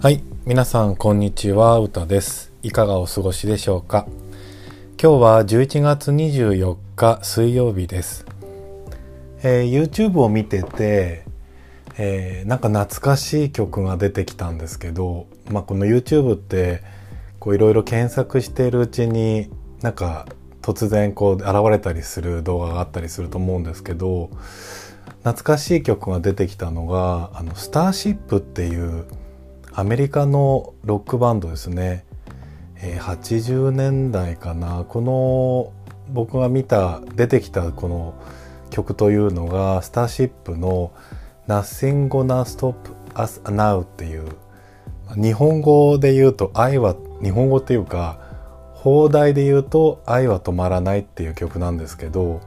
はい、皆さんこんにちは、うたです。いかがお過ごしでしょうか？今日は11月24日水曜日です。えー YouTube を見てて、えーなんか懐かしい曲が出てきたんですけど、まあ、この YouTube ってこういろいろ検索しているうちになんか突然こう現れたりする動画があったりすると思うんですけど懐かしい曲が出てきたのがあのスターシップっていうアメリカのロックバンドですね、えー80年代かな。この僕が見た出てきたこの曲というのがスターシップの「Nothing Gonna Stop Us Now」っていう日本語で言うと愛は日本語っていうか放題で言うと愛は止まらないっていう曲なんですけど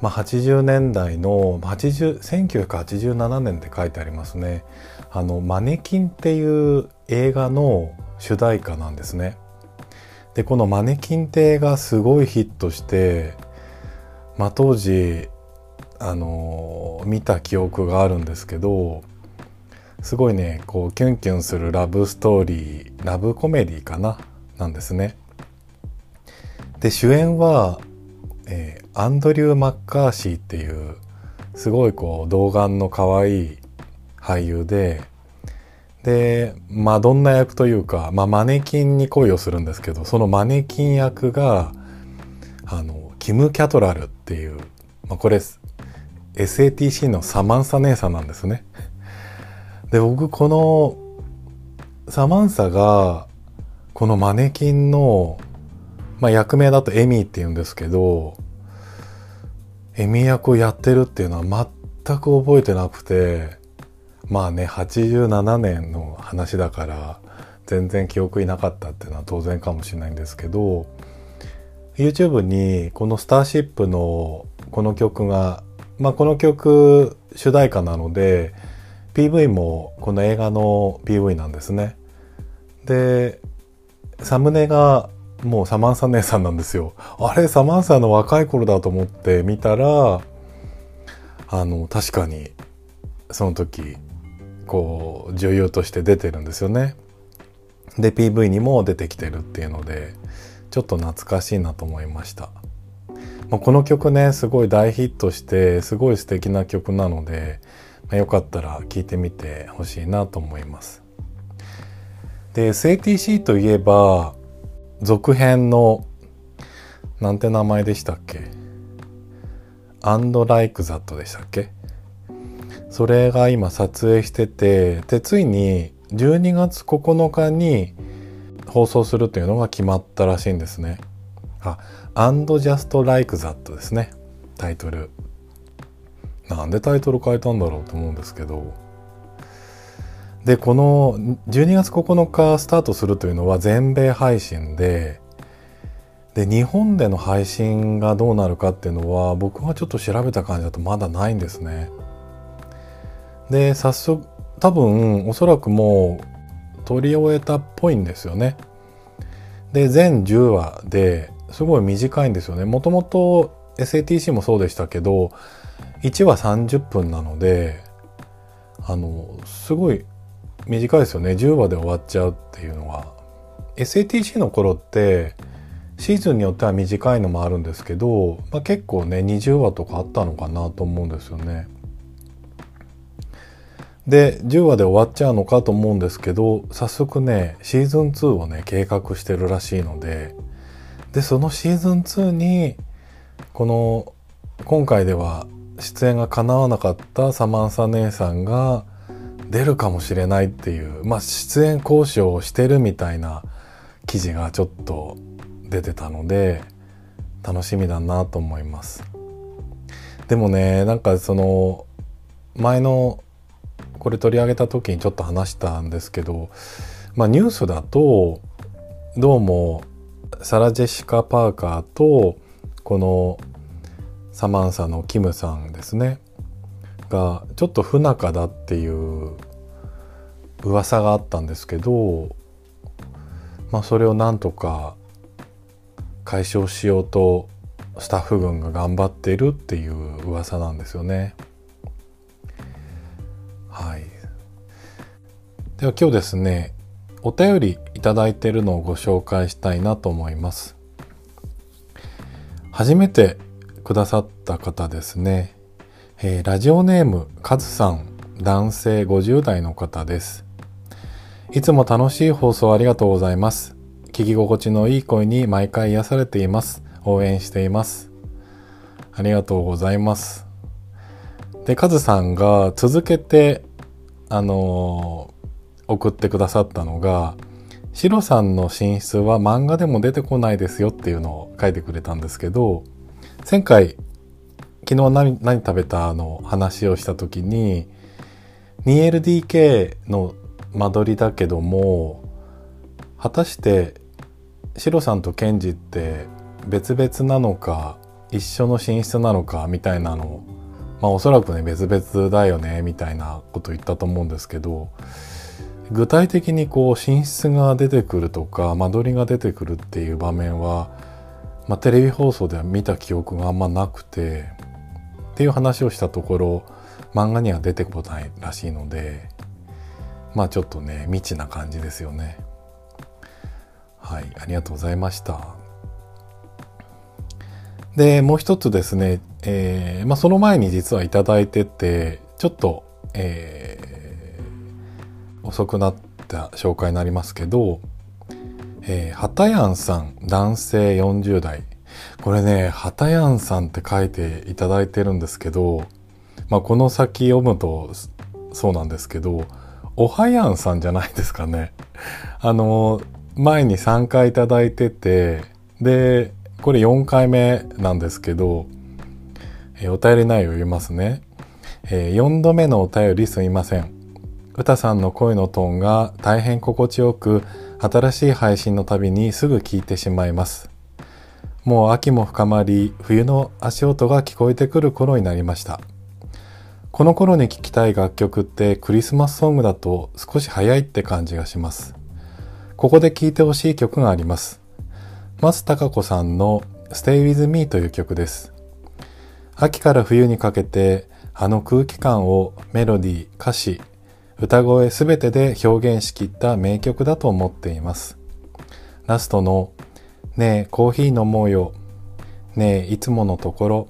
まあ、80年代の80 1987年って書いてありますね。あのマネキンっていう映画の主題歌なんですね。でこのマネキンって映画すごいヒットしてまあ当時あの見た記憶があるんですけどすごいねこうキュンキュンするラブストーリーラブコメディかななんですね。で主演はえーアンドリュー・マッカーシーっていうすごいこう童顔の可愛い俳優ででマドンナ役というか、まあ、マネキンに恋をするんですけどそのマネキン役があのキム・キャトラルっていう、まあ、これ SATC のサマンサ姉さんなんですね。で僕このサマンサがこのマネキンのまあ、役名だとエミーって言うんですけどエミー役をやってるっていうのは全く覚えてなくてまあね87年の話だから全然記憶になかったっていうのは当然かもしれないんですけど YouTube にこの「スターシップ」のこの曲がまあこの曲主題歌なので PV もこの映画の PV なんですね。でサムネがもうサマンサ姉さんなんですよ。あれサマンサの若い頃だと思って見たらあの確かにその時こう女優として出てるんですよね。で PV にも出てきてるっていうのでちょっと懐かしいなと思いました。まあ、この曲ねすごい大ヒットしてすごい素敵な曲なので、まあ、よかったら聴いてみてほしいなと思います。で SATC といえば続編のなんて名前でしたっけ？アンドライクザットでしたっけ？それが今撮影しててでついに12月9日に放送するというのが決まったらしいんですね。あアンドジャストライクザットですね。タイトル。なんでタイトル変えたんだろうと思うんですけど。でこの12月9日スタートするというのは全米配信でで日本での配信がどうなるかっていうのは僕がちょっと調べた感じだとまだないんですね。で早速多分おそらくもう撮り終えたっぽいんですよね。で全10話ですごい短いんですよね。もともと SATC もそうでしたけど1話30分なのであのすごい短いですよね10話で終わっちゃうっていうのは SATC の頃ってシーズンによっては短いのもあるんですけど、まあ、結構ね20話とかあったのかなと思うんですよね。で10話で終わっちゃうのかと思うんですけど早速ねシーズン2をね計画してるらしいのででそのシーズン2にこの今回では出演が叶わなかったサマンサ姉さんが出るかもしれないっていうまあ出演交渉をしてるみたいな記事がちょっと出てたので楽しみだなと思います。でもねなんかその前のこれ取り上げた時にちょっと話したんですけどまあニュースだとどうもサラ・ジェシカ・パーカーとこのサマンサのキムさんですねがちょっと不仲だっていう噂があったんですけどまあそれをなんとか解消しようとスタッフ軍が頑張っているっていう噂なんですよね。はい。では今日ですね、お便りいただいているのをご紹介したいなと思います。初めてくださった方ですね。えー、ラジオネーム、カズさん、男性50代の方です。いつも楽しい放送ありがとうございます。聞き心地のいい声に毎回癒されています。応援しています。ありがとうございます。で、カズさんが続けて、あのー、送ってくださったのが、シロさんの寝室は漫画でも出てこないですよっていうのを書いてくれたんですけど、前回、昨日何何食べたの話をした時に、2LDK の間取りだけども、果たしてシロさんとケンジって別々なのか一緒の寝室なのかみたいなのをまあおそらくね別々だよねみたいなこと言ったと思うんですけど具体的にこう寝室が出てくるとか間取りが出てくるっていう場面は、まあ、テレビ放送では見た記憶があんまなくてっていう話をしたところ漫画には出てこないらしいのでまあちょっとね未知な感じですよね。はいありがとうございました。で、もう一つですね、えー、まあ、その前に実はいただいてて、ちょっと、えー、遅くなった紹介になりますけど、えー、はたやんさん、男性40代。これね、はたやんさんって書いていただいてるんですけど、まあ、この先読むとそうなんですけど、おはやんさんじゃないですかね。あの、前に3回いただいてて、で、これ4回目なんですけど、えー、お便り内容を読みますね、えー、4度目のお便りすみません。歌さんの声のトーンが大変心地よく、新しい配信のたびにすぐ聞いてしまいます。もう秋も深まり、冬の足音が聞こえてくる頃になりました。この頃に聴きたい楽曲ってクリスマスソングだと少し早いって感じがします。ここで聴いてほしい曲があります。松たか子さんの Stay With Me という曲です。秋から冬にかけてあの空気感をメロディー、歌詞、歌声すべてで表現しきった名曲だと思っています。ラストのねえコーヒー飲もうよ。ねえいつものところ。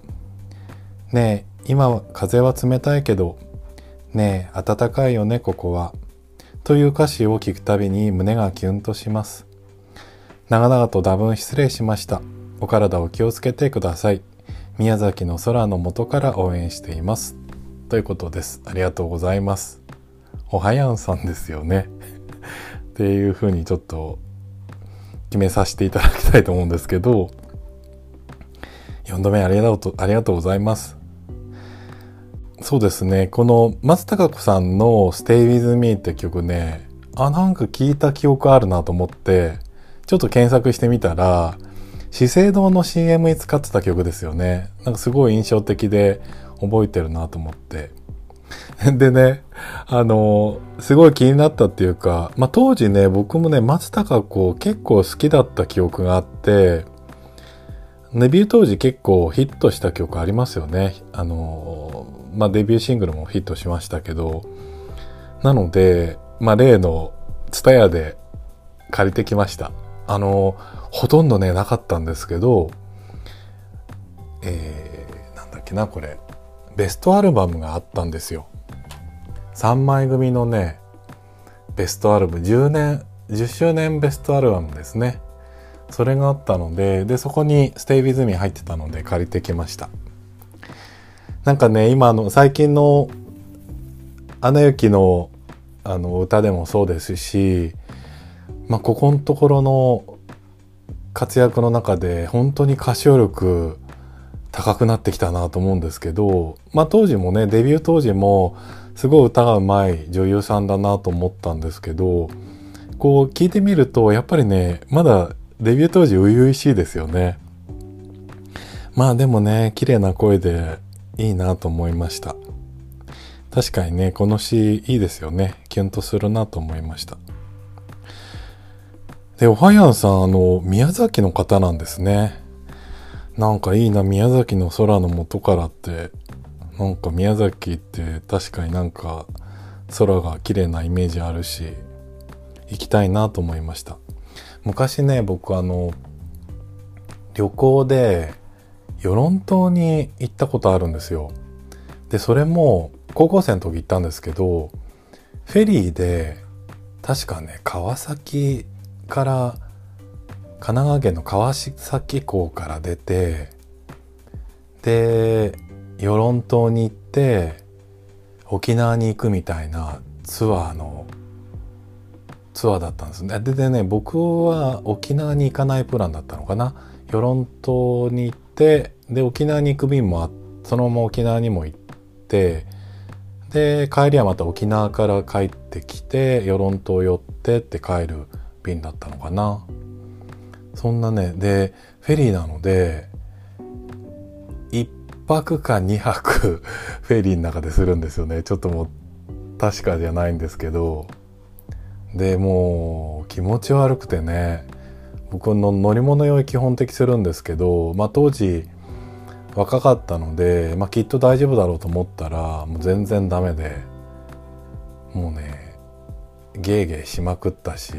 ねえ今風は冷たいけど。ねえ暖かいよねここは。という歌詞を聞くたびに胸がキュンとします。長々と多分失礼しました。お体を気をつけてください。宮崎の空の元から応援しています。ということです。ありがとうございます。おはやんさんですよね。っていうふうにちょっと決めさせていただきたいと思うんですけど、4度目ありがとうありがとうございます。そうですね。この松たか子さんの Stay With Me って曲ね、あ、なんか聞いた記憶あるなと思って、ちょっと検索してみたら、資生堂の CM に使ってた曲ですよね。なんかすごい印象的で覚えてるなと思って。でね、あの、すごい気になったっていうか、まあ、当時ね、僕もね、松たか子結構好きだった記憶があって、デビュー当時結構ヒットした曲ありますよね。あの、まあ、デビューシングルもヒットしましたけど、なので、まあ、例のツタヤで借りてきました。あの、ほとんどね、なかったんですけど、えー、なんだっけな、これ。ベストアルバムがあったんですよ。3枚組のね、ベストアルバム、10年、10周年ベストアルバムですね。それがあったので、で、そこにステイビズミ入ってたので借りてきました。なんかね、今の最近のアナ雪のあの歌でもそうですし、まあ、ここのところの活躍の中で本当に歌唱力高くなってきたなと思うんですけど、まあ当時もね、デビュー当時もすごい歌が上手い女優さんだなと思ったんですけど、こう聞いてみるとやっぱりね、まだデビュー当時初々しいですよね。まあでもね、綺麗な声でいいなと思いました。確かにね、この詩いいですよね。キュンとするなと思いました。で、おはやんさん、あの、宮崎の方なんですね。なんかいいな、宮崎の空の元からって。なんか宮崎って確かになんか空が綺麗なイメージあるし行きたいなと思いました昔ね僕あの旅行で与論島に行ったことあるんですよでそれも高校生の時行ったんですけどフェリーで確かね川崎から神奈川県の川崎港から出てで与論島に行って沖縄に行くみたいなツアーのツアーだったんですね。ででね僕は沖縄に行かないプランだったのかな。与論島に行ってで沖縄に行く便もあそのまま沖縄にも行ってで帰りはまた沖縄から帰ってきて与論島寄ってって帰る便だったのかな。そんなねでフェリーなので1泊か2泊 フェリーの中でするんですよね。ちょっともう確かじゃないんですけど。でもう気持ち悪くてね僕の乗り物用意基本的するんですけど、まあ、当時若かったので、まあ、きっと大丈夫だろうと思ったらもう全然ダメでもうねゲーゲーしまくったし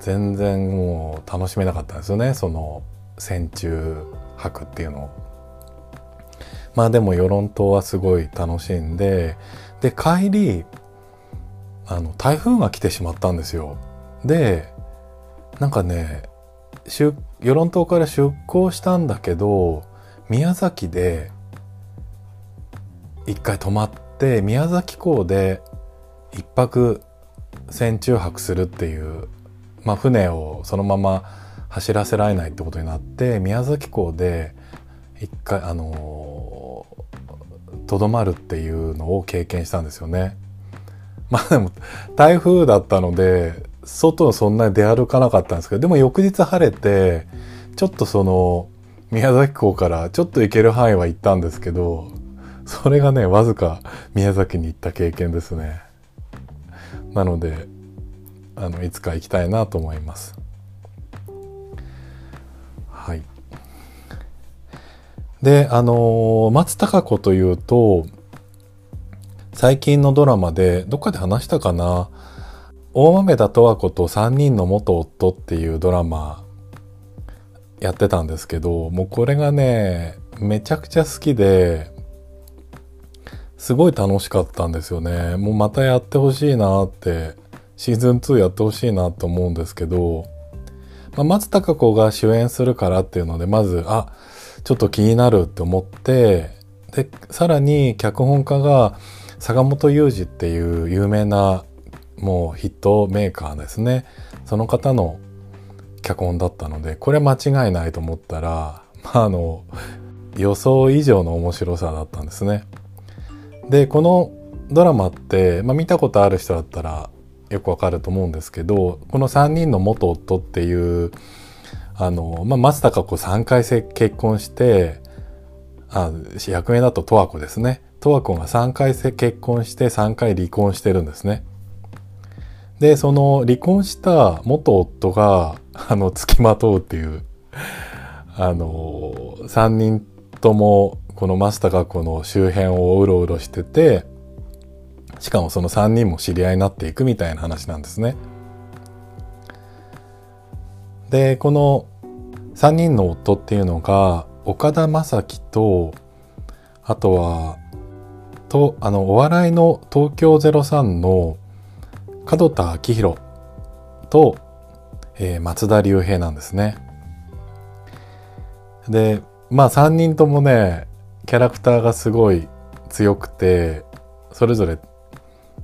全然もう楽しめなかったんですよねその戦中泊っていうのを。まあでも与論島はすごい楽しんでで帰りあの台風が来てしまったんですよ。でなんかね与論島から出港したんだけど宮崎で一回泊まって宮崎港で一泊船中泊するっていう、まあ、船をそのまま走らせられないってことになって宮崎港で一回あのとどまるっていうのを経験したんですよね。まあでも台風だったので外そんなに出歩かなかったんですけどでも翌日晴れてちょっとその宮崎港からちょっと行ける範囲は行ったんですけどそれがねわずか宮崎に行った経験ですねなのであのいつか行きたいなと思います。はい。であの松たか子というと最近のドラマでどっかで話したかな？大豆田十和子と3人の元夫っていうドラマやってたんですけど、もうこれがね、めちゃくちゃ好きで、すごい楽しかったんですよね。もうまたやってほしいなって、シーズン2やってほしいなと思うんですけど、まあ、松たか子が主演するからっていうので、まず、あ、ちょっと気になるって思って、で、さらに脚本家が坂本雄二っていう有名なもうヒットメーカーですね。その方の脚本だったのでこれ間違いないと思ったら、まあ、あの予想以上の面白さだったんですね。でこのドラマって、まあ、見たことある人だったらよくわかると思うんですけどこの3人の元夫っていうあの、まあ、松たか子3回結婚してあ役名だと十和子ですね十和子が3回結婚して3回離婚してるんですね。でその離婚した元夫があの、付きまとうっていう、あの、三人とも、このマスタカコの周辺をうろうろしてて、しかもその三人も知り合いになっていくみたいな話なんですね。で、この三人の夫っていうのが、岡田将生と、あとは、と、あの、お笑いの東京03の門田明宏と、えー、松田龍平なんですね。で、まあ3人ともね、キャラクターがすごい強くて、それぞれ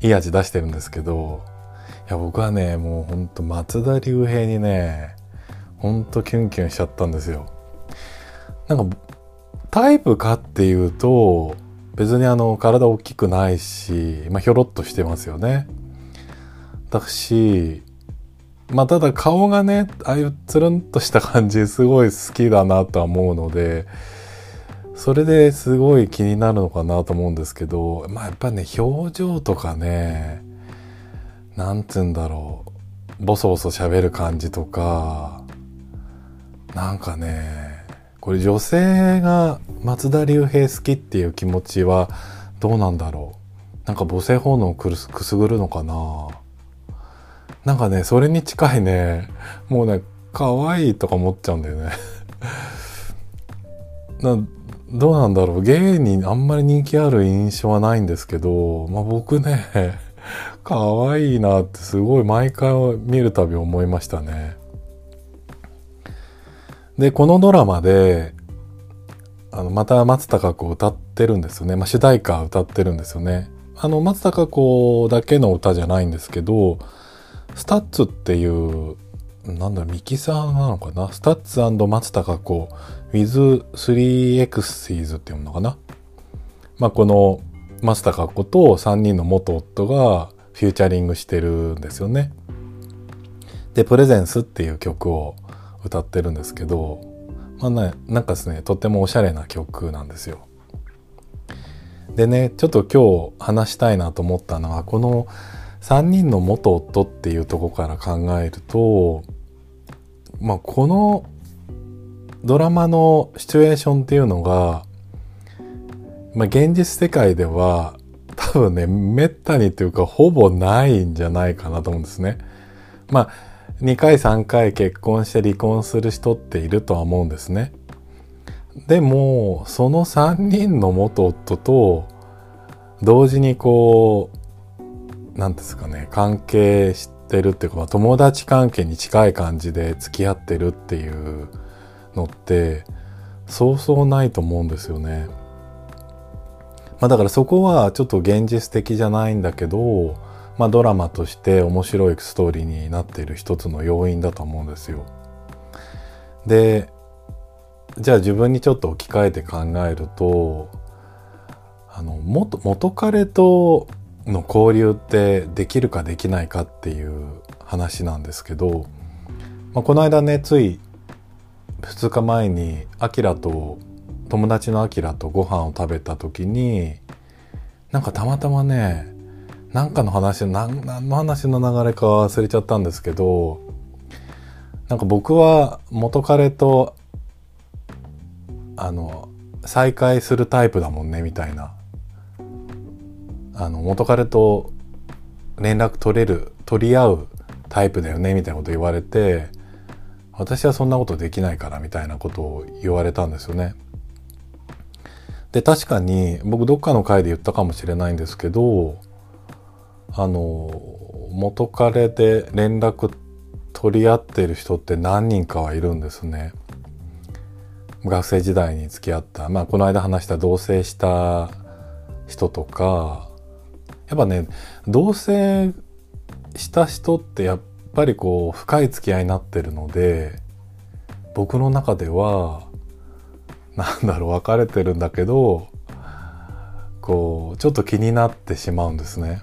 いい味出してるんですけど、いや僕はね、もうほんと松田龍平にね、ほんとキュンキュンしちゃったんですよ。なんか、タイプかっていうと、別にあの、体大きくないし、まあ、ひょろっとしてますよね。だし、まあただ顔がねああいうつるんとした感じすごい好きだなとは思うのでそれですごい気になるのかなと思うんですけどまあやっぱね表情とかねなんつうんだろう。ボソボソ喋る感じとかなんかねこれ女性が松田龍平好きっていう気持ちはどうなんだろう。なんか母性本能をくすぐるのかな。なんかね、それに近いね、もうね、可愛いとか思っちゃうんだよね。などうなんだろうゲイにあんまり人気ある印象はないんですけど、まあ僕ね、可愛いなってすごい毎回見るたび思いましたね。で、このドラマで、あの、また松たか子歌ってるんですよね。まあ主題歌歌ってるんですよね。あの、松たか子だけの歌じゃないんですけど、 STUTS っていうなんだミキサーなのかな？ STUTS 松たか子 with 3exes っていうのかな？まあこの松たか子と3人の元夫がフューチャリングしてるんですよね。で、プレゼンスっていう曲を歌ってるんですけど、まあね、なんかですね、とってもおしゃれな曲なんですよ。でね、ちょっと今日話したいなと思ったのは、この3人の元夫っていうとこから考えると、まあ、このドラマのシチュエーションっていうのが、まあ、現実世界では多分ね、めったにというかほぼないんじゃないかなと思うんですね。まあ、2回3回結婚して離婚する人っているとは思うんですね。でも、その3人の元夫と同時にこう、なんですかね、関係してるっていうか、友達関係に近い感じで付き合ってるっていうのってそうそうないと思うんですよね。まあだからそこはちょっと現実的じゃないんだけど、まあドラマとして面白いストーリーになっている一つの要因だと思うんですよ。で、じゃあ自分にちょっと置き換えて考えると、あの、元、元彼との交流ってできるかできないかっていう話なんですけど、まあ、この間ねつい2日前にアキラと友達のアキラとご飯を食べた時になんかたまたまねなんかの話何の話の流れか忘れちゃったんですけどなんか僕は元彼とあの再会するタイプだもんねみたいな。あの元彼と連絡取れる取り合うタイプだよねみたいなこと言われて私はそんなことできないからみたいなことを言われたんですよね。で確かに僕どっかの回で言ったかもしれないんですけどあの元彼で連絡取り合ってる人って何人かはいるんですね。学生時代に付き合ったまあこの間話した同棲した人とかやっぱね同棲した人ってやっぱりこう深い付き合いになってるので僕の中ではなんだろう別れてるんだけどこうちょっと気になってしまうんですね。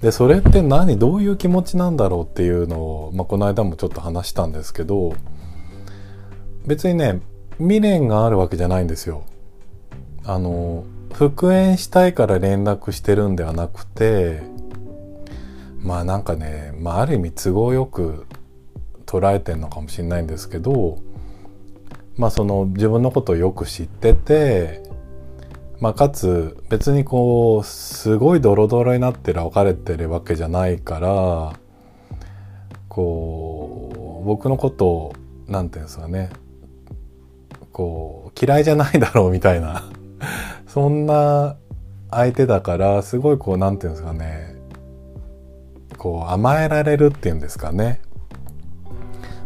でそれって何どういう気持ちなんだろうっていうのを、まあ、この間もちょっと話したんですけど別にね未練があるわけじゃないんですよ。あの復縁したいから連絡してるんではなくてまあなんかね、まあ、ある意味都合よく捉えてんのかもしれないんですけどまあその自分のことをよく知っててまあかつ別にこうすごいドロドロになってる別れてるわけじゃないからこう僕のことを何て言うんですかねこう嫌いじゃないだろうみたいなそんな相手だからすごいこう何て言うんですかねこう甘えられるっていうんですかね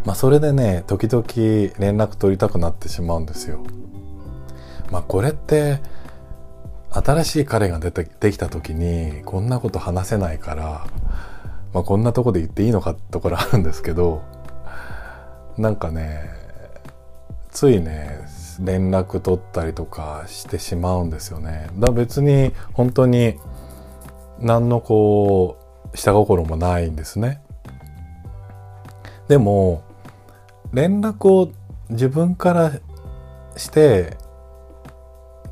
まあそれでね時々連絡取りたくなってしまうんですよまあこれって新しい彼が出てできた時にこんなこと話せないから、まあ、こんなとこで言っていいのかってところあるんですけどなんかねついね連絡取ったりとかしてしまうんですよね。だ別に本当に何のこう下心もないんですね。でも連絡を自分からして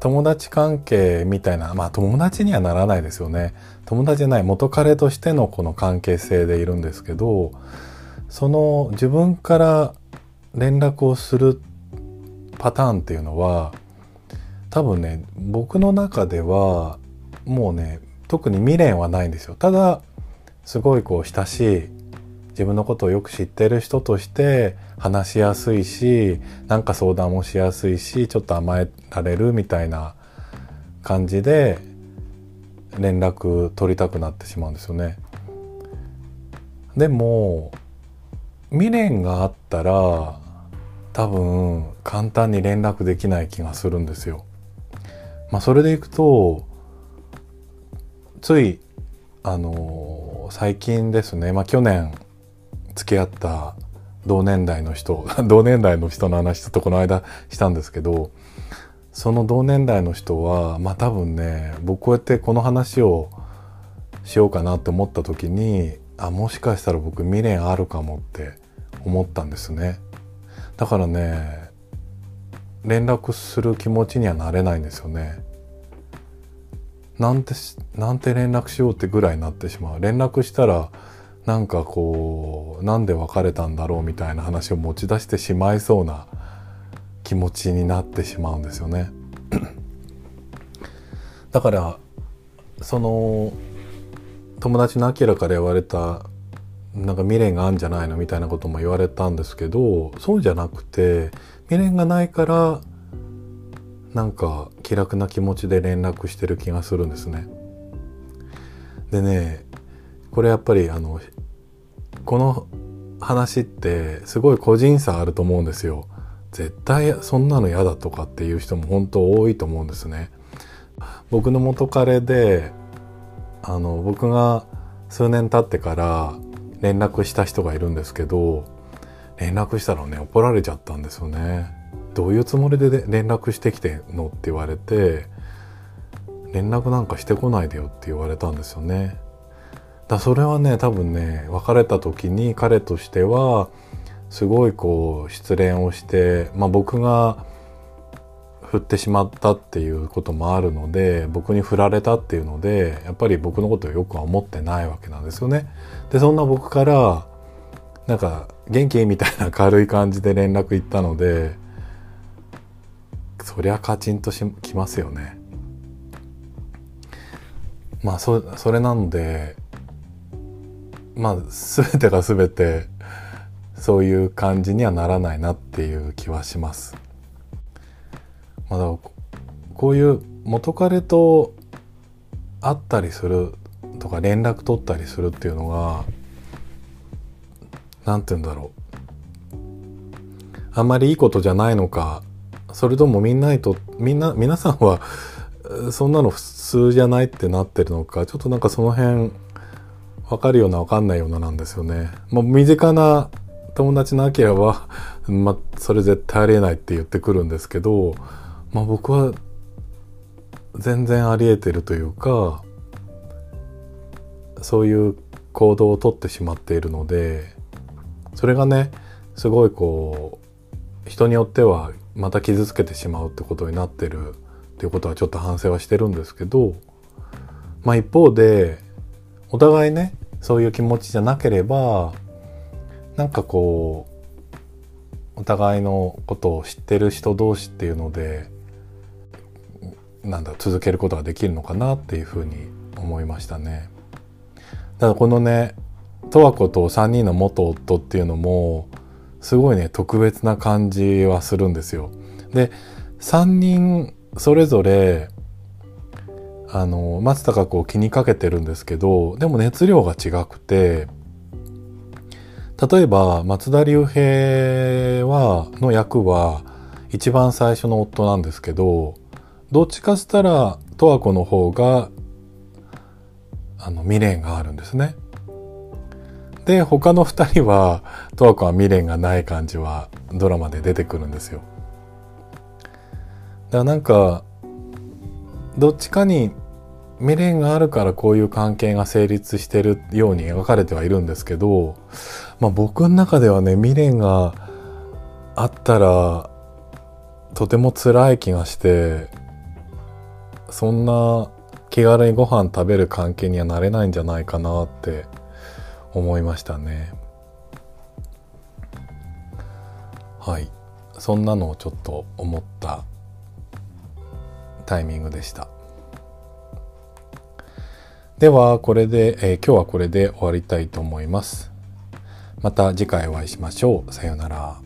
友達関係みたいなまあ友達にはならないですよね友達じゃない元彼としてのこの関係性でいるんですけどその自分から連絡をするパターンっていうのは多分ね僕の中ではもうね特に未練はないんですよただすごいこう親しい自分のことをよく知ってる人として話しやすいしなんか相談もしやすいしちょっと甘えられるみたいな感じで連絡取りたくなってしまうんですよね。でも未練があったら多分簡単に連絡できない気がするんですよ。まあそれでいくとついあの最近ですねまあ去年付き合った同年代の人 同年代の人の話ちょっとこの間したんですけどその同年代の人はまあ多分ね僕こうやってこの話をしようかなって思った時にあもしかしたら僕未練あるかもって思ったんですね。だからね連絡する気持ちにはなれないんですよね。なんてなんて連絡しようってぐらいになってしまう連絡したらなんかこうなんで別れたんだろうみたいな話を持ち出してしまいそうな気持ちになってしまうんですよね。だからその友達のアキラから言われたなんか未練があるんじゃないのみたいなことも言われたんですけどそうじゃなくて未練がないからなんか気楽な気持ちで連絡してる気がするんですね。でねこれやっぱりあのこの話ってすごい個人差あると思うんですよ。絶対そんなの嫌だとかっていう人も本当多いと思うんですね。僕の元彼であの僕が数年経ってから連絡した人がいるんですけど連絡したらね怒られちゃったんですよね。どういうつもりで連絡してきてんのって言われて連絡なんかしてこないでよって言われたんですよね。だそれはね多分ね別れた時に彼としてはすごいこう失恋をして、まあ、僕が振ってしまったっていうこともあるので僕に振られたっていうのでやっぱり僕のことをよくは思ってないわけなんですよね。でそんな僕からなんか元気？みたいな軽い感じで連絡行ったのでそりゃカチンとしきますよね。まあそそれなのでまあ全てが全てそういう感じにはならないなっていう気はします。まだこういう元彼と会ったりするとか連絡取ったりするっていうのが何て言うんだろうあんまりいいことじゃないのかそれともみんなにとみんな皆さんはそんなの普通じゃないってなってるのかちょっとなんかその辺分かるような分かんないようななんですよね。もう身近な友達のアキラは、まあ、それ絶対ありえないって言ってくるんですけど、まあ、僕は全然ありえてるというかそういう行動をとってしまっているのでそれがねすごいこう人によってはまた傷つけてしまうってことになってるっていうことはちょっと反省はしてるんですけどまあ一方でお互いねそういう気持ちじゃなければなんかこうお互いのことを知ってる人同士っていうのでなんだ続けることができるのかなっていうふうに思いましたね。ただこのね十和子と3人の元夫っていうのもすごいね特別な感じはするんですよ。で3人それぞれあの松たか子を気にかけてるんですけどでも熱量が違くて例えば松田龍平はの役は一番最初の夫なんですけどどっちかしたら十和子の方があの未練があるんですね。で他の2人は十和子は未練がない感じはドラマで出てくるんですよ。だからなんかどっちかに未練があるからこういう関係が成立してるように描かれてはいるんですけど、まあ、僕の中ではね未練があったらとても辛い気がしてそんな気軽にご飯食べる関係にはなれないんじゃないかなって思いましたね。はい。そんなのをちょっと思ったタイミングでした。ではこれで、えー、今日はこれで終わりたいと思います。また次回お会いしましょう。さようなら。